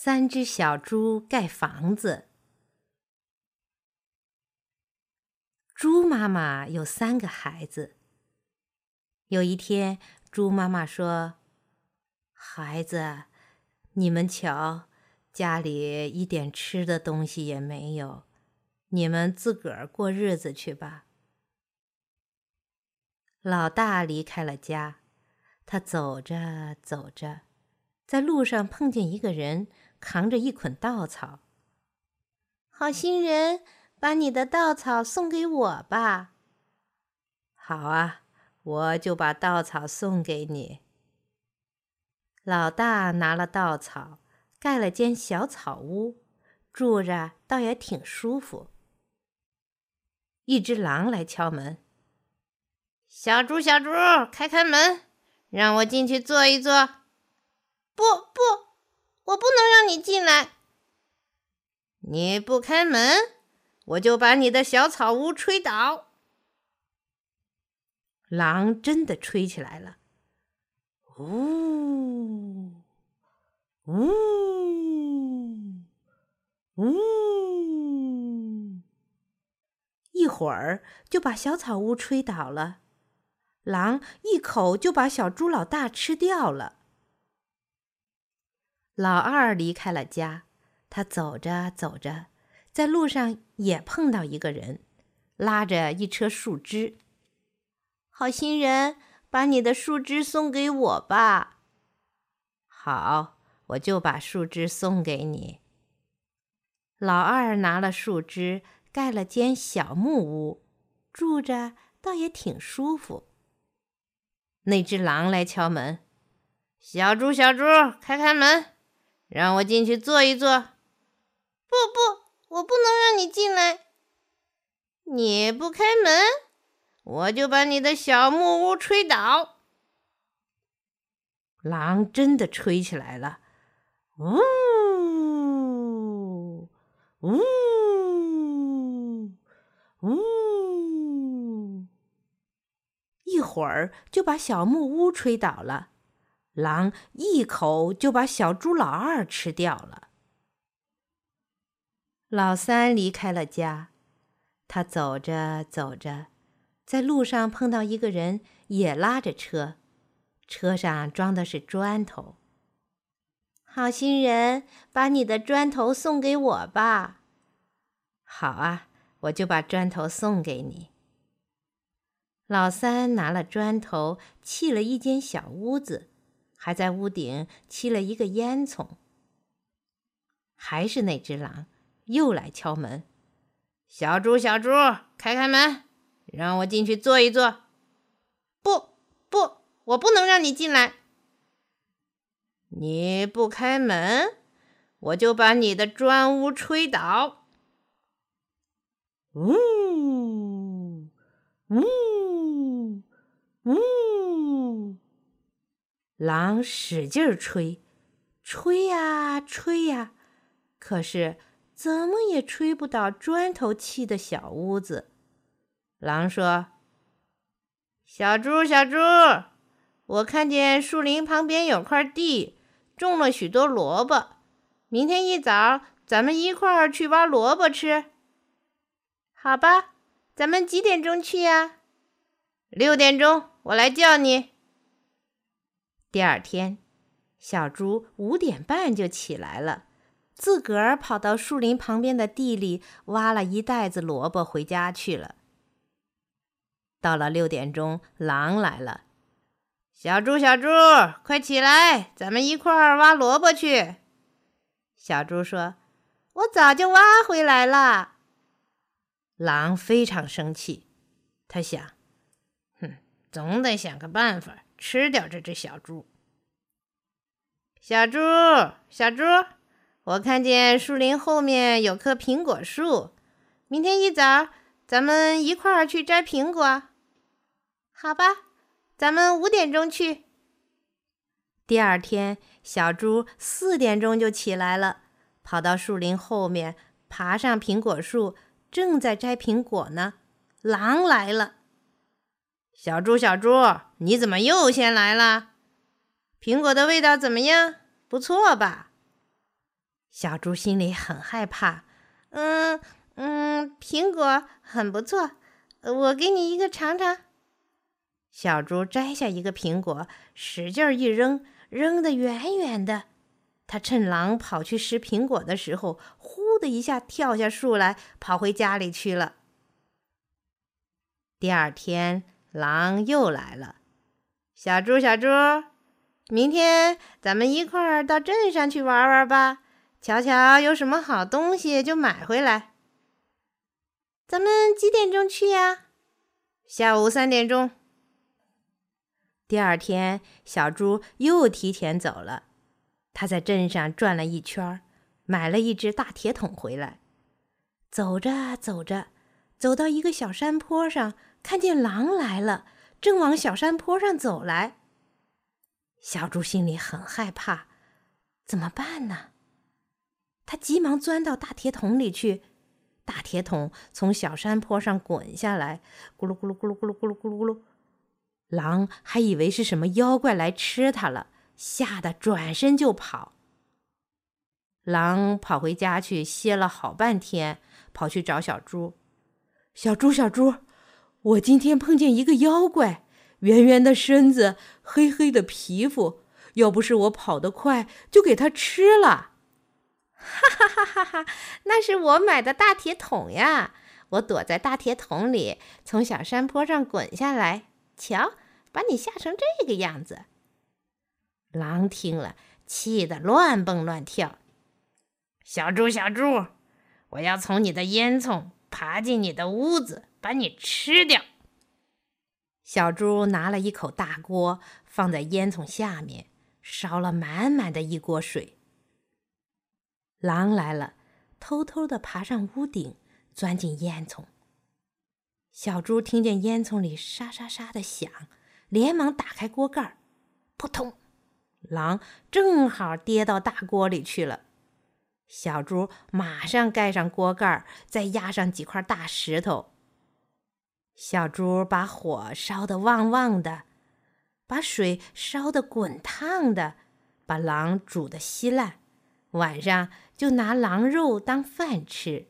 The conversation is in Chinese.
三只小猪盖房子。猪妈妈有三个孩子。有一天，猪妈妈说：“孩子，你们瞧，家里一点吃的东西也没有，你们自个儿过日子去吧。”老大离开了家，他走着走着。在路上碰见一个人，扛着一捆稻草。好心人，把你的稻草送给我吧。好啊，我就把稻草送给你。老大拿了稻草，盖了间小草屋，住着倒也挺舒服。一只狼来敲门：“小猪，小猪，开开门，让我进去坐一坐。”不不，我不能让你进来。你不开门，我就把你的小草屋吹倒。狼真的吹起来了，呜呜呜，一会儿就把小草屋吹倒了。狼一口就把小猪老大吃掉了。老二离开了家，他走着走着，在路上也碰到一个人，拉着一车树枝。好心人，把你的树枝送给我吧。好，我就把树枝送给你。老二拿了树枝，盖了间小木屋，住着倒也挺舒服。那只狼来敲门：“小猪，小猪，开开门。”让我进去坐一坐。不不，我不能让你进来。你不开门，我就把你的小木屋吹倒。狼真的吹起来了，呜呜呜，一会儿就把小木屋吹倒了。狼一口就把小猪老二吃掉了。老三离开了家，他走着走着，在路上碰到一个人，也拉着车，车上装的是砖头。好心人，把你的砖头送给我吧。好啊，我就把砖头送给你。老三拿了砖头砌了一间小屋子。还在屋顶砌了一个烟囱。还是那只狼又来敲门：“小猪，小猪，开开门，让我进去坐一坐。”“不不，我不能让你进来。”“你不开门，我就把你的砖屋吹倒。”“呜呜呜。”狼使劲儿吹，吹呀吹呀，可是怎么也吹不倒砖头砌的小屋子。狼说：“小猪，小猪，我看见树林旁边有块地，种了许多萝卜。明天一早，咱们一块儿去挖萝卜吃。好吧，咱们几点钟去呀？六点钟，我来叫你。”第二天，小猪五点半就起来了，自个儿跑到树林旁边的地里挖了一袋子萝卜回家去了。到了六点钟，狼来了：“小猪，小猪，快起来，咱们一块儿挖萝卜去。”小猪说：“我早就挖回来了。”狼非常生气，他想：“哼，总得想个办法。”吃掉这只小猪。小猪，小猪，我看见树林后面有棵苹果树，明天一早咱们一块儿去摘苹果。好吧，咱们五点钟去。第二天，小猪四点钟就起来了，跑到树林后面，爬上苹果树，正在摘苹果呢。狼来了。小猪，小猪，你怎么又先来了？苹果的味道怎么样？不错吧？小猪心里很害怕。嗯嗯，苹果很不错，我给你一个尝尝。小猪摘下一个苹果，使劲一扔，扔得远远的。他趁狼跑去拾苹果的时候，呼的一下跳下树来，跑回家里去了。第二天，狼又来了。小猪，小猪，明天咱们一块儿到镇上去玩玩吧。瞧瞧有什么好东西，就买回来。咱们几点钟去呀？下午三点钟。第二天，小猪又提前走了。他在镇上转了一圈，买了一只大铁桶回来。走着走着，走到一个小山坡上，看见狼来了，正往小山坡上走来。小猪心里很害怕，怎么办呢？他急忙钻到大铁桶里去，大铁桶从小山坡上滚下来，咕噜咕噜咕噜咕噜咕噜咕噜咕噜。狼还以为是什么妖怪来吃它了，吓得转身就跑。狼跑回家去歇了好半天，跑去找小猪。小猪，小猪，我今天碰见一个妖怪，圆圆的身子，黑黑的皮肤，要不是我跑得快，就给它吃了。哈哈哈哈哈！那是我买的大铁桶呀！我躲在大铁桶里，从小山坡上滚下来。瞧，把你吓成这个样子！狼听了，气得乱蹦乱跳。小猪，小猪，我要从你的烟囱爬进你的屋子，把你吃掉。小猪拿了一口大锅，放在烟囱下面，烧了满满的一锅水。狼来了，偷偷的爬上屋顶，钻进烟囱。小猪听见烟囱里沙沙沙的响，连忙打开锅盖，扑通，狼正好跌到大锅里去了。小猪马上盖上锅盖，再压上几块大石头。小猪把火烧得旺旺的，把水烧得滚烫的，把狼煮得稀烂。晚上就拿狼肉当饭吃。